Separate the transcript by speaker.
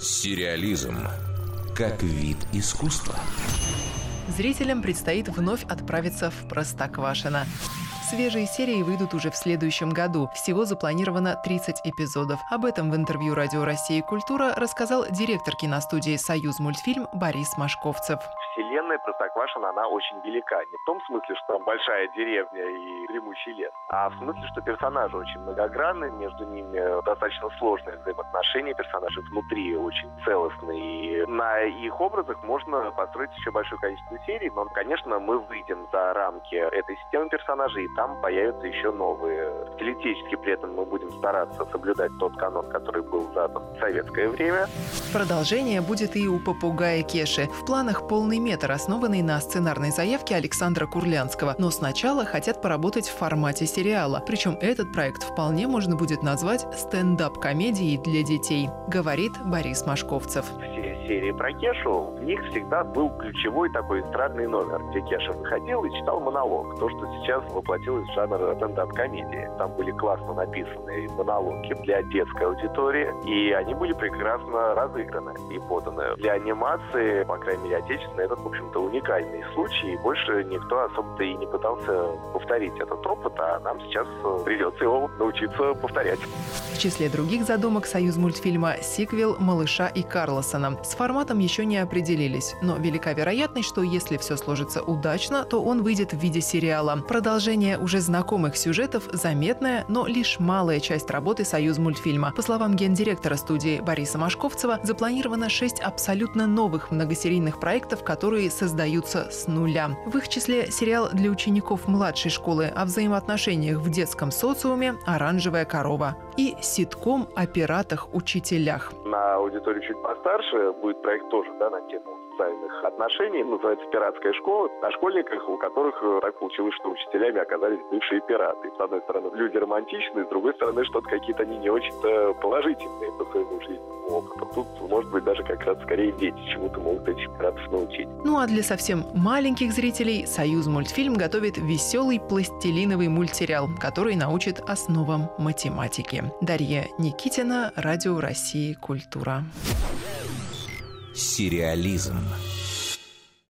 Speaker 1: Сериализм как вид искусства.
Speaker 2: Зрителям предстоит вновь отправиться в Простоквашино. Свежие серии выйдут уже в следующем году. Всего запланировано 30 эпизодов. Об этом в интервью Радио России «Культура» рассказал директор киностудии «Союз мультфильм» Борис Машковцев
Speaker 3: вселенная Простоквашино, она очень велика. Не в том смысле, что там большая деревня и дремучий лес, а в смысле, что персонажи очень многогранны, между ними достаточно сложные взаимоотношения, персонажи внутри очень целостные. И на их образах можно построить еще большое количество серий, но, конечно, мы выйдем за рамки этой системы персонажей, и там появятся еще новые. Стилистически при этом мы будем стараться соблюдать тот канон, который был задан в советское время.
Speaker 2: Продолжение будет и у попугая Кеши. В планах полный метр, основанный на сценарной заявке Александра Курлянского. Но сначала хотят поработать в формате сериала. Причем этот проект вполне можно будет назвать стендап-комедией для детей, говорит Борис Машковцев
Speaker 3: серии про Кешу, в них всегда был ключевой такой эстрадный номер, где Кеша выходил и читал монолог. То, что сейчас воплотилось в жанр стендап-комедии. Там были классно написанные монологи для детской аудитории, и они были прекрасно разыграны и поданы. Для анимации, по крайней мере, отечественной, это, в общем-то, уникальный случай, и больше никто особо-то и не пытался повторить этот опыт, а нам сейчас придется его научиться повторять.
Speaker 2: В числе других задумок «Союз мультфильма» сиквел «Малыша и Карлосона» с форматом еще не определились, но велика вероятность, что если все сложится удачно, то он выйдет в виде сериала. Продолжение уже знакомых сюжетов заметная, но лишь малая часть работы «Союз мультфильма». По словам гендиректора студии Бориса Машковцева, запланировано шесть абсолютно новых многосерийных проектов, которые создаются с нуля. В их числе сериал для учеников младшей школы о взаимоотношениях в детском социуме «Оранжевая корова» и ситком о пиратах-учителях.
Speaker 3: На аудиторию чуть постарше будет проект тоже да, на тему социальных отношений, называется «Пиратская школа», о школьниках, у которых э, так получилось, что учителями оказались бывшие пираты. С одной стороны, люди романтичные, с другой стороны, что-то какие-то они не очень-то положительные по своему жизненному опыту. Тут, может быть, даже как раз скорее дети чему-то могут этих пиратов научить.
Speaker 2: Ну а для совсем маленьких зрителей «Союз мультфильм» готовит веселый пластилиновый мультсериал, который научит основам математики. Дарья Никитина, Радио России «Культура».
Speaker 1: Сериализм.